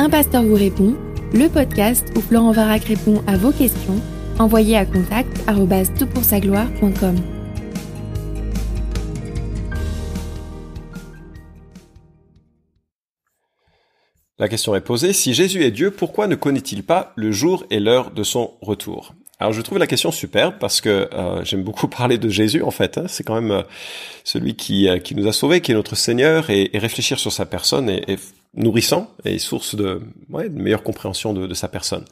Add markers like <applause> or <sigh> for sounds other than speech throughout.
Un pasteur vous répond, le podcast où Florent Varac répond à vos questions, envoyez à contact gloire.com La question est posée, si Jésus est Dieu, pourquoi ne connaît-il pas le jour et l'heure de son retour? Alors je trouve la question superbe parce que euh, j'aime beaucoup <laughs> parler de Jésus en fait. Hein. C'est quand même euh, celui qui, euh, qui nous a sauvés, qui est notre Seigneur, et, réfléchir sur sa personne nourrissant et source de, ouais, de meilleure compréhension de, de sa personne.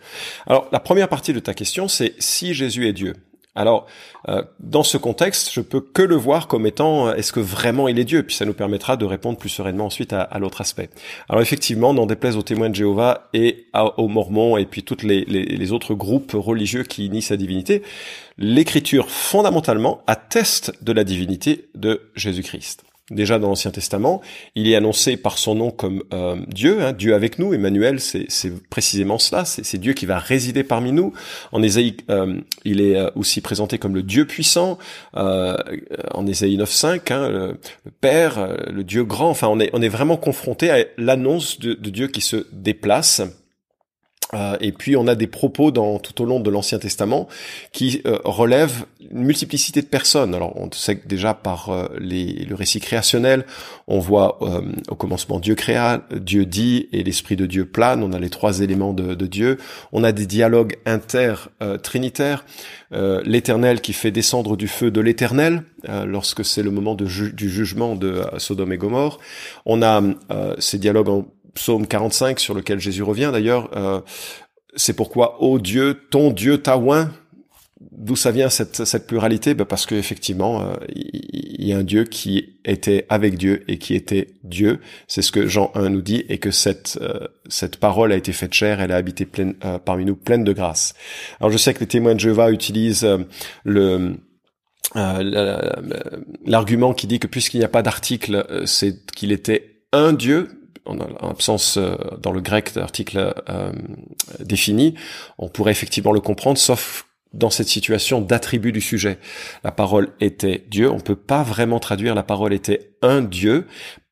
Alors la première partie de ta question, c'est si Jésus est Dieu. Alors, euh, dans ce contexte, je peux que le voir comme étant euh, est-ce que vraiment il est Dieu? Puis ça nous permettra de répondre plus sereinement ensuite à, l'autre aspect. Alors effectivement, n'en déplaise aux témoins de Jéhovah et aux Mormons et puis tous les, les, autres groupes religieux qui nient sa divinité, l'Écriture fondamentalement atteste de la divinité de Jésus-Christ. Déjà dans l'Ancien Testament, il est annoncé par son nom comme euh, Dieu, hein, Dieu avec nous. Emmanuel, c'est précisément cela, c'est Dieu qui va résider parmi nous. En Ésaïe, euh, il est euh, aussi présenté comme le Dieu puissant. en Ésaïe 9.5, hein, le, Père, le Dieu grand. Enfin, on est, on est vraiment confronté à l'annonce de, de Dieu qui se déplace euh, et puis on a des propos dans tout au long de l'Ancien Testament qui euh, relèvent une multiplicité de personnes. Alors on sait que déjà par euh, les, le récit créationnel, on voit au commencement Dieu créa, Dieu dit et l'Esprit de Dieu plane. On a les trois éléments de, de Dieu. On a des dialogues inter-trinitaires. L'Éternel qui fait descendre du feu de l'Éternel lorsque c'est le moment de du jugement de Sodome et Gomorre. On a ces dialogues en psaume 45 sur lequel Jésus revient d'ailleurs, euh, c'est pourquoi, ô Dieu, ton Dieu t'a oint. D'où ça vient cette, cette pluralité? Ben Parce qu'effectivement, euh, il y a un Dieu qui était avec Dieu et qui était Dieu. C'est ce que Jean 1 nous dit et que cette, euh, cette parole a été faite chair, elle a habité pleine, parmi nous pleine de grâce. Alors je sais que les témoins de Jéhovah utilisent le... l'argument qui dit que puisqu'il n'y a pas d'article, c'est qu'il était un Dieu, en absence euh, dans le grec d'article euh, défini, on pourrait effectivement le comprendre, sauf dans cette situation d'attribut du sujet. La parole était Dieu, on peut pas vraiment traduire la parole était un Dieu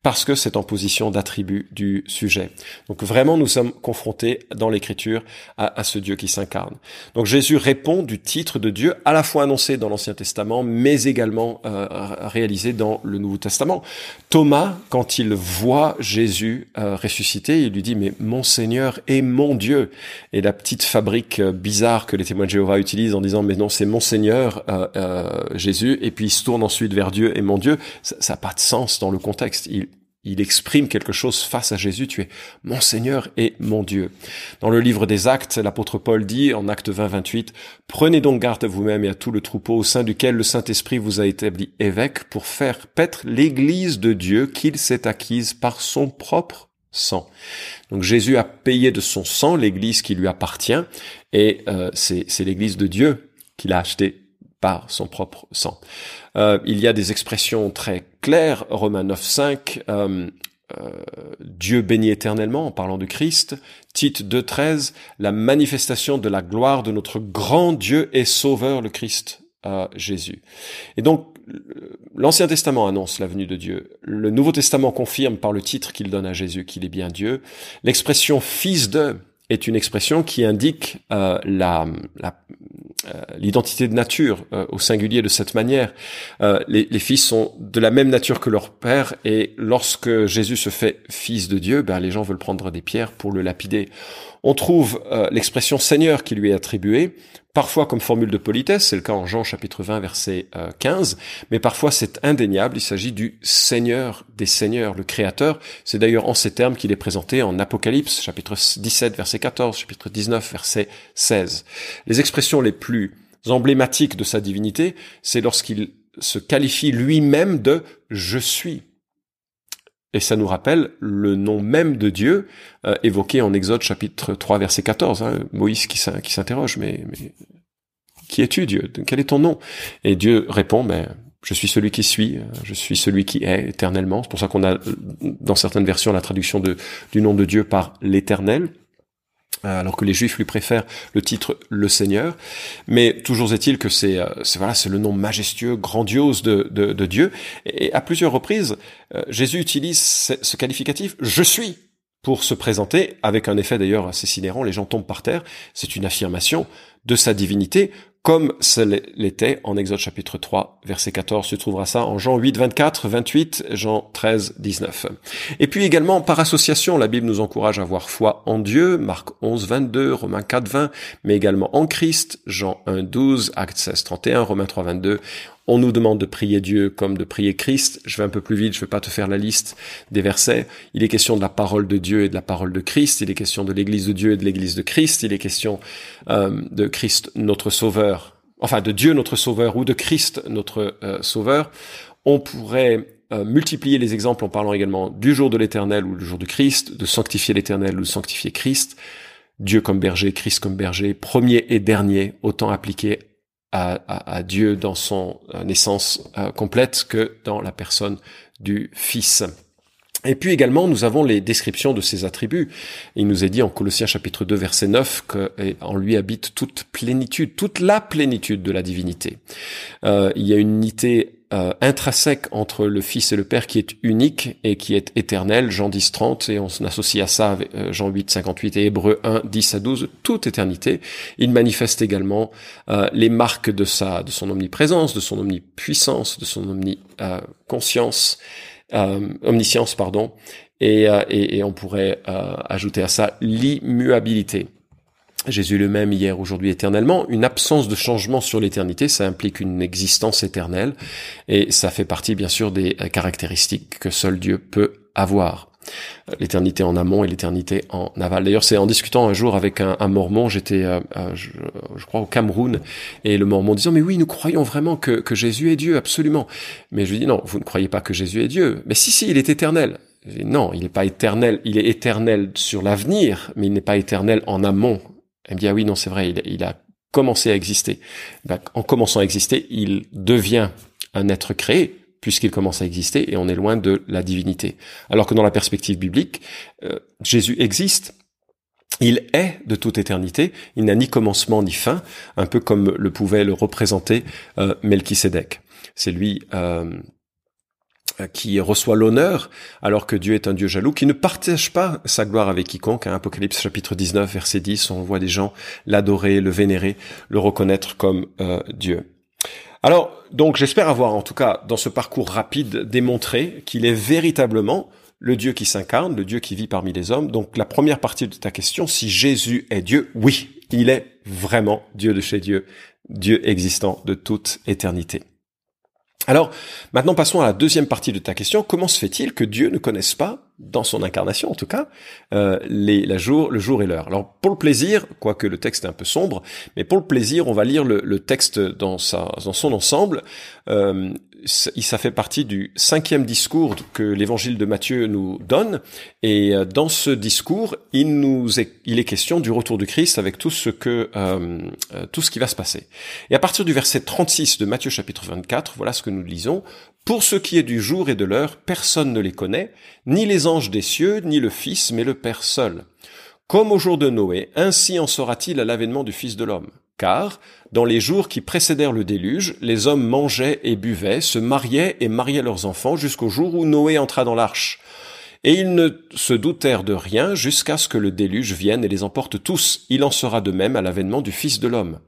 parce que c'est en position d'attribut du sujet. Donc vraiment, nous sommes confrontés dans l'Écriture à, ce Dieu qui s'incarne. Donc Jésus répond du titre de Dieu, à la fois annoncé dans l'Ancien Testament, mais également euh, réalisé dans le Nouveau Testament. Thomas, quand il voit Jésus euh, ressuscité, il lui dit, mais mon Seigneur est mon Dieu. Et la petite fabrique euh, bizarre que les témoins de Jéhovah utilisent en disant, mais non, c'est mon Seigneur Jésus, et puis il se tourne ensuite vers Dieu et mon Dieu, ça n'a pas de sens dans le contexte. Il, il exprime quelque chose face à Jésus, tu es mon Seigneur et mon Dieu. Dans le livre des Actes, l'apôtre Paul dit en acte 20, 28, Prenez donc garde à vous-même et à tout le troupeau au sein duquel le Saint-Esprit vous a établi évêque pour faire paître l'Église de Dieu qu'il s'est acquise par son propre sang. Donc Jésus a payé de son sang l'Église qui lui appartient et euh, c'est l'Église de Dieu qu'il a acheté par son propre sang. Euh, il y a des expressions très claires, Romains 9.5, euh, euh, Dieu bénit éternellement en parlant de Christ, Tite 2.13, la manifestation de la gloire de notre grand Dieu et Sauveur le Christ Jésus. Et donc l'Ancien Testament annonce la venue de Dieu, le Nouveau Testament confirme par le titre qu'il donne à Jésus qu'il est bien Dieu, l'expression fils de est une expression qui indique la, la, euh, l'identité de nature euh, au singulier de cette manière. Euh, les, les, fils sont de la même nature que leur père et lorsque Jésus se fait fils de Dieu, ben, les gens veulent prendre des pierres pour le lapider. On trouve l'expression Seigneur qui lui est attribuée, parfois comme formule de politesse, c'est le cas en Jean chapitre 20 verset 15, mais parfois c'est indéniable, il s'agit du Seigneur des Seigneurs, le Créateur. C'est d'ailleurs en ces termes qu'il est présenté en Apocalypse chapitre 17 verset 14, chapitre 19 verset 16. Les expressions les plus emblématiques de sa divinité, c'est lorsqu'il se qualifie lui-même de je suis. Et ça nous rappelle le nom même de Dieu euh, évoqué en Exode chapitre 3 verset 14. Hein, Moïse qui s'interroge, mais, qui es-tu Dieu? Quel est ton nom? Et Dieu répond, ben, je suis celui qui suis, je suis celui qui est éternellement. C'est pour ça qu'on a dans certaines versions la traduction du nom de Dieu par l'éternel. Euh, alors que les Juifs lui préfèrent le titre le Seigneur, mais toujours est-il que c'est euh, voilà c'est le nom majestueux, grandiose de, de, Dieu. Et à plusieurs reprises, euh, Jésus utilise ce, qualificatif je suis pour se présenter, avec un effet d'ailleurs assez sidérant, les gens tombent par terre, c'est une affirmation de sa divinité, comme ce l'était en Exode chapitre 3, verset 14. Tu trouveras ça en Jean 8, 24, 28, Jean 13, 19. Et puis également, par association, la Bible nous encourage à avoir foi en Dieu, Marc 11, 22, Romains 4, 20, mais également en Christ, Jean 1, 12, Actes 16, 31, Romains 3, 22. On nous demande de prier Dieu comme de prier Christ. Je vais un peu plus vite, je vais pas te faire la liste des versets. Il est question de la parole de Dieu et de la parole de Christ. Il est question de l'Église de Dieu et de l'Église de Christ. Il est question euh, de Christ notre Sauveur, enfin de Dieu notre Sauveur ou de Christ notre euh, Sauveur. On pourrait euh, multiplier les exemples en parlant également du jour de l'Éternel ou du jour du Christ, de sanctifier l'Éternel ou de sanctifier Christ. Dieu comme berger, Christ comme berger, premier et dernier, autant appliqué à, Dieu dans son euh, naissance euh, complète que dans la personne du Fils. Et puis également, nous avons les descriptions de ses attributs. Il nous est dit en Colossiens chapitre 2 verset 9 qu'en lui habite toute plénitude, toute la plénitude de la divinité. Euh, il y a une unité euh, intrinsèque entre le Fils et le Père qui est unique et qui est éternel, Jean 10, 30, et on associe à ça avec, euh, Jean 8, 58 et Hébreu 1, 10 à 12, toute éternité. Il manifeste également euh, les marques de sa, de son omniprésence, de son omnipuissance, de son omniconscience, omniscience, pardon, et, et, et on pourrait ajouter à ça l'immuabilité. Jésus le même hier, aujourd'hui, éternellement. Une absence de changement sur l'éternité, ça implique une existence éternelle et ça fait partie bien sûr des caractéristiques que seul Dieu peut avoir. L'éternité en amont et l'éternité en aval. D'ailleurs, c'est en discutant un jour avec un, mormon, j'étais, euh, euh, je, crois, au Cameroun, et le mormon disant, mais oui, nous croyons vraiment que, que Jésus est Dieu, absolument. Mais je lui dis, non, vous ne croyez pas que Jésus est Dieu. Mais si, si, il est éternel. non, il n'est pas éternel, il est éternel sur l'avenir, mais il n'est pas éternel en amont elle me dit, ah oui, non, c'est vrai, il, a commencé à exister. En commençant à exister, il devient un être créé, puisqu'il commence à exister, et on est loin de la divinité. Alors que dans la perspective biblique, euh, Jésus existe, il est de toute éternité, il n'a ni commencement ni fin, un peu comme le pouvait le représenter euh. C'est lui euh, qui reçoit l'honneur, alors que Dieu est un Dieu jaloux, qui ne partage pas sa gloire avec quiconque. Hein, Apocalypse chapitre 19, verset 10, on voit des gens l'adorer, le vénérer, le reconnaître comme euh, Dieu. Alors, donc j'espère avoir en tout cas dans ce parcours rapide démontré qu'il est véritablement le Dieu qui s'incarne, le Dieu qui vit parmi les hommes. Donc la première partie de ta question, si Jésus est Dieu, oui, il est vraiment Dieu de chez Dieu, Dieu existant de toute éternité. Alors, maintenant passons à la deuxième partie de ta question. Comment se fait-il que Dieu ne connaisse pas, dans son incarnation en tout cas, euh, les, la jour, le jour et l'heure Alors, pour le plaisir, quoique le texte est un peu sombre, mais pour le plaisir, on va lire le, texte dans, sa, dans son ensemble. Euh, ça fait partie du cinquième discours que l'évangile de Matthieu nous donne. Et euh, dans ce discours, il nous est, il est question du retour du Christ avec tout ce que, euh, euh, tout ce qui va se passer. Et à partir du verset 36 de Matthieu chapitre 24, voilà ce que nous lisons. Pour ce qui est du jour et de l'heure, personne ne les connaît, ni les anges des cieux, ni le Fils, mais le Père seul. Comme au jour de Noé, ainsi en sera-t-il à l'avènement du Fils de l'homme. Car, dans les jours qui précédèrent le déluge, les hommes mangeaient et buvaient, se mariaient et mariaient leurs enfants jusqu'au jour où Noé entra dans l'arche. Et ils ne se doutèrent de rien jusqu'à ce que le déluge vienne et les emporte tous. Il en sera de même à l'avènement du Fils de l'homme.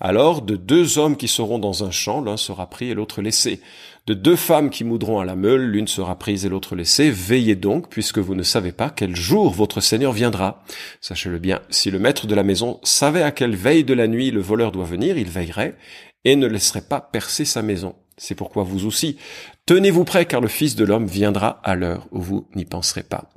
Alors, de deux hommes qui seront dans un champ, l'un sera pris et l'autre laissé. De deux femmes qui moudront à la meule, l'une sera prise et l'autre laissée. Veillez donc, puisque vous ne savez pas quel jour votre Seigneur viendra. Sachez-le bien, si le maître de la maison savait à quelle veille de la nuit le voleur doit venir, il veillerait et ne laisserait pas percer sa maison. C'est pourquoi vous aussi, tenez-vous prêts, car le Fils de l'homme viendra à l'heure où vous n'y penserez pas.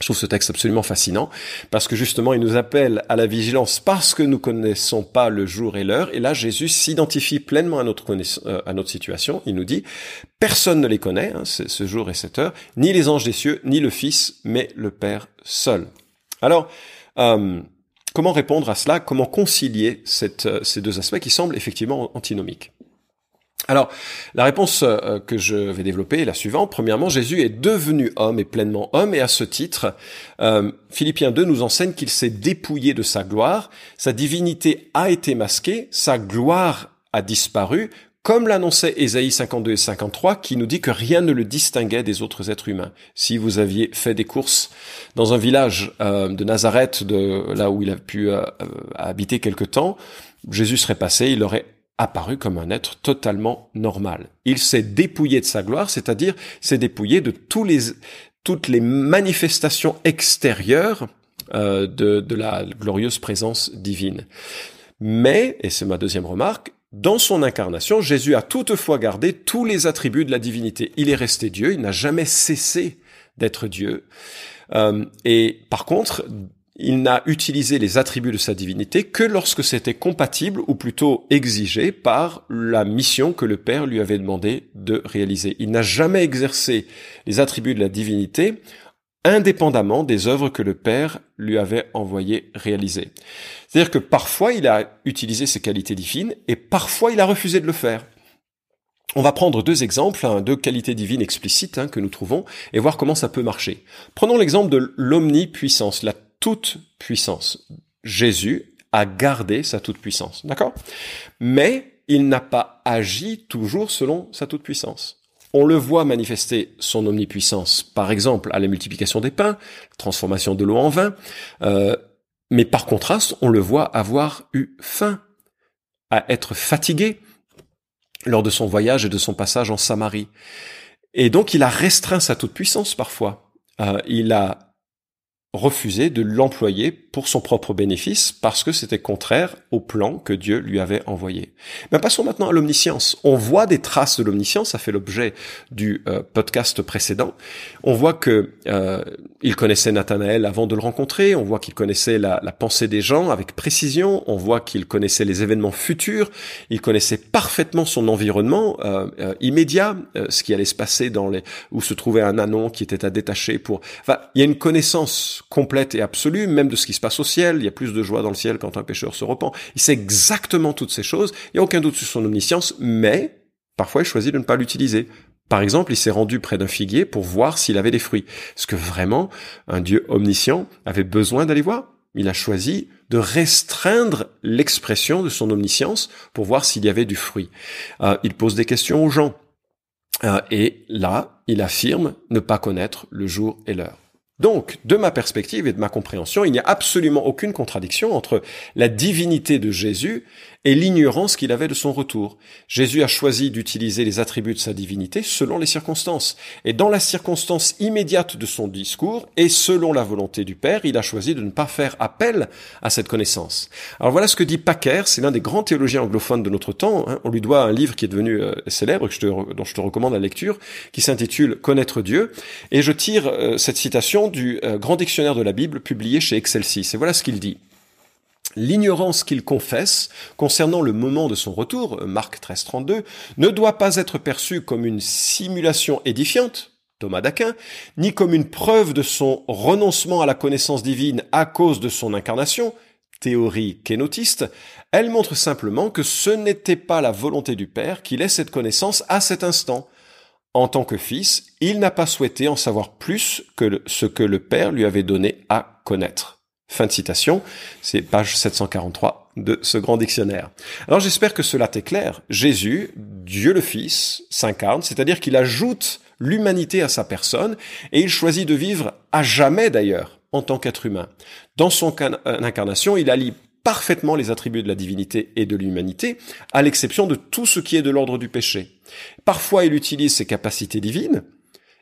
Je trouve ce texte absolument fascinant parce que justement il nous appelle à la vigilance parce que nous connaissons pas le jour et l'heure. Et là Jésus s'identifie pleinement à notre, euh, à notre situation. Il nous dit personne ne les connaît, hein, ce jour et cette heure, ni les anges des cieux, ni le Fils, mais le Père seul. Alors euh, comment répondre à cela? Comment concilier euh, ces deux aspects qui semblent effectivement antinomiques? Alors, la réponse euh, que je vais développer est la suivante. Premièrement, Jésus est devenu homme et pleinement homme, et à ce titre, euh, Philippiens 2 nous enseigne qu'il s'est dépouillé de sa gloire, sa divinité a été masquée, sa gloire a disparu, comme l'annonçait Ésaïe 52 et 53, qui nous dit que rien ne le distinguait des autres êtres humains. Si vous aviez fait des courses dans un village euh, de Nazareth, de là où il a pu habiter quelque temps, Jésus serait passé, il aurait apparu comme un être totalement normal. Il s'est dépouillé de sa gloire, c'est-à-dire s'est dépouillé de toutes les manifestations extérieures euh, de, de la glorieuse présence divine. Mais, et c'est ma deuxième remarque, dans son incarnation, Jésus a toutefois gardé tous les attributs de la divinité. Il est resté Dieu, il n'a jamais cessé d'être Dieu. Euh, et par contre, il n'a utilisé les attributs de sa divinité que lorsque c'était compatible ou plutôt exigé par la mission que le Père lui avait demandé de réaliser. Il n'a jamais exercé les attributs de la divinité indépendamment des œuvres que le Père lui avait envoyé réaliser. C'est-à-dire que parfois il a utilisé ses qualités divines et parfois il a refusé de le faire. On va prendre deux exemples, hein, deux qualités divines explicites hein, que nous trouvons, et voir comment ça peut marcher. Prenons l'exemple de l'omnipuissance, toute puissance. Jésus a gardé sa toute puissance, d'accord? Mais il n'a pas agi toujours selon sa toute puissance. On le voit manifester son omnipuissance, par exemple à la multiplication des pains, transformation de l'eau en vin, euh, mais par contraste, on le voit avoir eu faim, à être fatigué lors de son voyage et de son passage en Samarie. Et donc il a restreint sa toute puissance parfois. Euh, il a refusé de l'employer pour son propre bénéfice parce que c'était contraire au plan que Dieu lui avait envoyé. Mais passons maintenant à l'omniscience. On voit des traces de l'omniscience, ça fait l'objet du euh, podcast précédent. On voit que euh, il connaissait Nathanaël avant de le rencontrer, on voit qu'il connaissait la, la, pensée des gens avec précision, on voit qu'il connaissait les événements futurs, il connaissait parfaitement son environnement euh, euh immédiat, ce qui allait se passer dans les où se trouvait un anon qui était à détacher pour. Enfin, il y a une connaissance complète et absolue, même de ce qui se passe au ciel. Il y a plus de joie dans le ciel quand un pécheur se repent. Il sait exactement toutes ces choses. Il n'y a aucun doute sur son omniscience, mais parfois il choisit de ne pas l'utiliser. Par exemple, il s'est rendu près d'un figuier pour voir s'il avait des fruits. Est-ce que vraiment un Dieu omniscient avait besoin d'aller voir? Il a choisi de restreindre l'expression de son omniscience pour voir s'il y avait du fruit. Euh, il pose des questions aux gens. Euh, et là, il affirme ne pas connaître le jour et l'heure. Donc, de ma perspective et de ma compréhension, il n'y a absolument aucune contradiction entre la divinité de Jésus et l'ignorance qu'il avait de son retour. Jésus a choisi d'utiliser les attributs de sa divinité selon les circonstances. Et dans la circonstance immédiate de son discours et selon la volonté du Père, il a choisi de ne pas faire appel à cette connaissance. Alors voilà ce que dit Packer, c'est l'un des grands théologiens anglophones de notre temps. Hein. On lui doit un livre qui est devenu euh, célèbre, dont je te recommande la lecture, qui s'intitule Connaître Dieu. Et je tire euh, cette citation du euh, grand dictionnaire de la Bible publié chez Excelsis. Et voilà ce qu'il dit. L'ignorance qu'il confesse concernant le moment de son retour, Marc 13, 32, ne doit pas être perçue comme une simulation édifiante, Thomas d'Aquin, ni comme une preuve de son renoncement à la connaissance divine à cause de son incarnation, théorie kénotiste, elle montre simplement que ce n'était pas la volonté du Père qu'il ait cette connaissance à cet instant. En tant que fils, il n'a pas souhaité en savoir plus que ce que le Père lui avait donné à connaître. Fin de citation, c'est page 743 de ce grand dictionnaire. Alors j'espère que cela t'est clair. Jésus, Dieu le Fils, s'incarne, c'est-à-dire qu'il ajoute l'humanité à sa personne et il choisit de vivre à jamais d'ailleurs en tant qu'être humain. Dans son euh, incarnation, il allie parfaitement les attributs de la divinité et de l'humanité, à l'exception de tout ce qui est de l'ordre du péché. Parfois, il utilise ses capacités divines,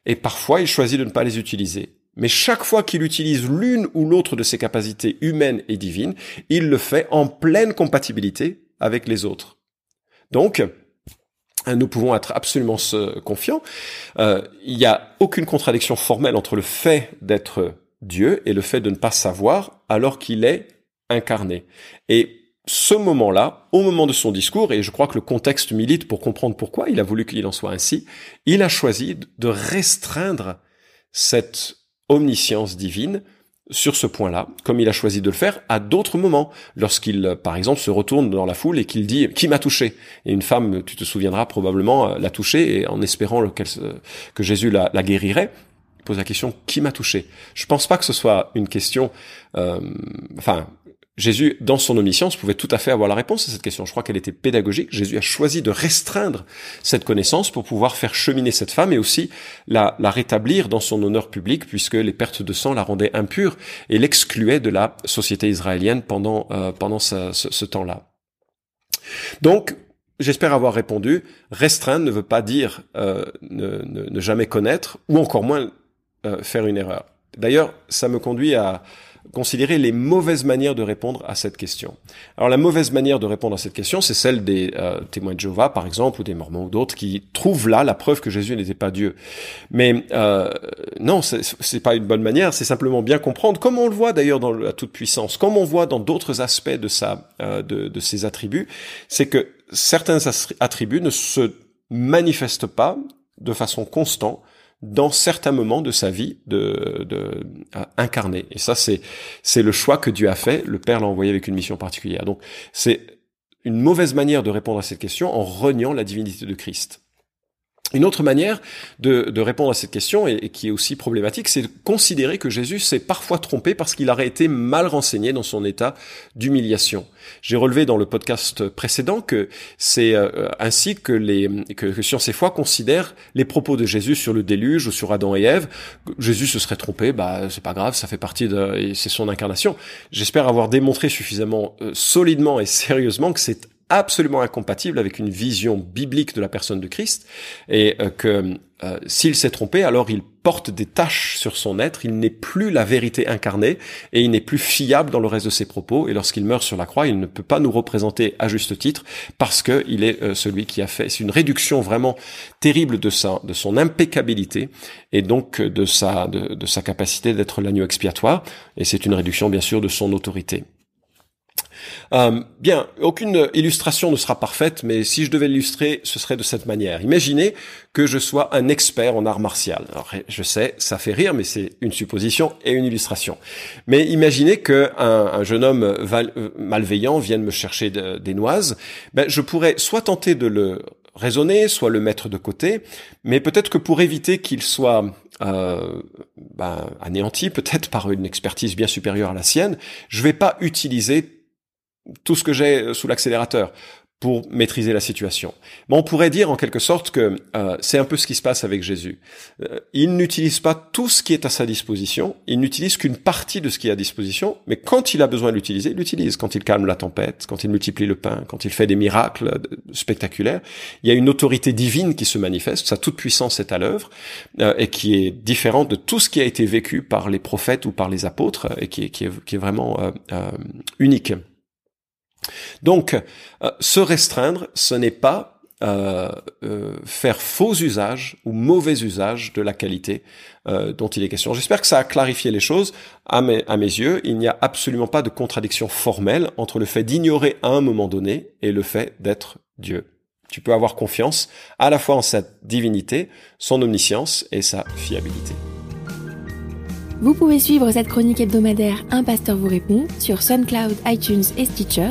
et parfois, il choisit de ne pas les utiliser. Mais chaque fois qu'il utilise l'une ou l'autre de ses capacités humaines et divines, il le fait en pleine compatibilité avec les autres. Donc, nous pouvons être absolument confiants. Euh, il n'y a aucune contradiction formelle entre le fait d'être Dieu et le fait de ne pas savoir alors qu'il est incarné. Et ce moment-là, au moment de son discours, et je crois que le contexte milite pour comprendre pourquoi il a voulu qu'il en soit ainsi, il a choisi de restreindre cette omniscience divine sur ce point-là, comme il a choisi de le faire à d'autres moments, lorsqu'il, par exemple, se retourne dans la foule et qu'il dit ⁇ Qui m'a touché ?⁇ Et une femme, tu te souviendras probablement, euh, l'a touché, et en espérant que Jésus la, guérirait, pose la question ⁇ Qui m'a touché ?⁇ Je pense pas que ce soit une question... Euh, enfin, Jésus, dans son omniscience, pouvait tout à fait avoir la réponse à cette question. Je crois qu'elle était pédagogique. Jésus a choisi de restreindre cette connaissance pour pouvoir faire cheminer cette femme et aussi la, rétablir dans son honneur public, puisque les pertes de sang la rendaient impure et l'excluaient de la société israélienne pendant, euh, pendant ce, temps-là. Donc, J'espère avoir répondu. Restreindre ne veut pas dire euh, ne, jamais connaître, ou encore moins euh, faire une erreur. D'ailleurs, ça me conduit à, considérer les mauvaises manières de répondre à cette question. Alors la mauvaise manière de répondre à cette question, c'est celle des euh, témoins de Jéhovah, par exemple, ou des Mormons ou d'autres, qui trouvent là la preuve que Jésus n'était pas Dieu. Mais euh, non, c'est pas une bonne manière. C'est simplement bien comprendre, comme on le voit d'ailleurs dans la toute puissance, comme on voit dans d'autres aspects de sa, euh, de, de ses attributs, c'est que certains attributs ne se manifestent pas de façon constante dans certains moments de sa vie de, de incarner. Et ça, c'est c'est le choix que Dieu a fait. Le Père l'a envoyé avec une mission particulière. Donc, c'est une mauvaise manière de répondre à cette question en reniant la divinité de Christ. Une autre manière de, de, répondre à cette question, et, qui est aussi problématique, c'est de considérer que Jésus s'est parfois trompé parce qu'il aurait été mal renseigné dans son état d'humiliation. J'ai relevé dans le podcast précédent que c'est euh, ainsi que, les, que, que Science et Foi considèrent les propos de Jésus sur le déluge ou sur Adam et Ève. Jésus se serait trompé, bah c'est pas grave, ça fait partie de, c'est son incarnation. J'espère avoir démontré suffisamment euh, solidement et sérieusement que c'est absolument incompatible avec une vision biblique de la personne de Christ et euh, que euh, s'il s'est trompé, alors il porte des taches sur son être, il n'est plus la vérité incarnée et il n'est plus fiable dans le reste de ses propos et lorsqu'il meurt sur la croix, il ne peut pas nous représenter à juste titre parce que il est euh, celui qui a fait c'est une réduction vraiment terrible de sa de son impeccabilité et donc de sa de, de sa capacité d'être l'agneau expiatoire et c'est une réduction bien sûr de son autorité. Euh, bien, aucune illustration ne sera parfaite, mais si je devais l'illustrer, ce serait de cette manière. Imaginez que je sois un expert en art martial. Alors, je sais, ça fait rire, mais c'est une supposition et une illustration. Mais imaginez que un, jeune homme euh, malveillant vienne me chercher des noises. Ben, je pourrais soit tenter de le raisonner, soit le mettre de côté, mais peut-être que pour éviter qu'il soit euh, ben, anéanti, peut-être par une expertise bien supérieure à la sienne, je vais pas utiliser tout ce que j'ai sous l'accélérateur pour maîtriser la situation. Mais on pourrait dire en quelque sorte que euh, c'est un peu ce qui se passe avec Jésus. Euh, il n'utilise pas tout ce qui est à sa disposition, il n'utilise qu'une partie de ce qui est à disposition, mais quand il a besoin de l'utiliser, il l'utilise. Quand il calme la tempête, quand il multiplie le pain, quand il fait des miracles euh, spectaculaires, il y a une autorité divine qui se manifeste, sa toute puissance est à l'œuvre, et qui est différente de tout ce qui a été vécu par les prophètes ou par les apôtres, et qui est, qui est, qui est vraiment unique. Donc, euh, se restreindre, ce n'est pas euh, euh, faire faux usage ou mauvais usage de la qualité dont il est question. J'espère que ça a clarifié les choses. À mes, à mes yeux, il n'y a absolument pas de contradiction formelle entre le fait d'ignorer à un moment donné et le fait d'être Dieu. Tu peux avoir confiance à la fois en sa divinité, son omniscience et sa fiabilité. Vous pouvez suivre cette chronique hebdomadaire Un pasteur vous répond sur SoundCloud, iTunes et Stitcher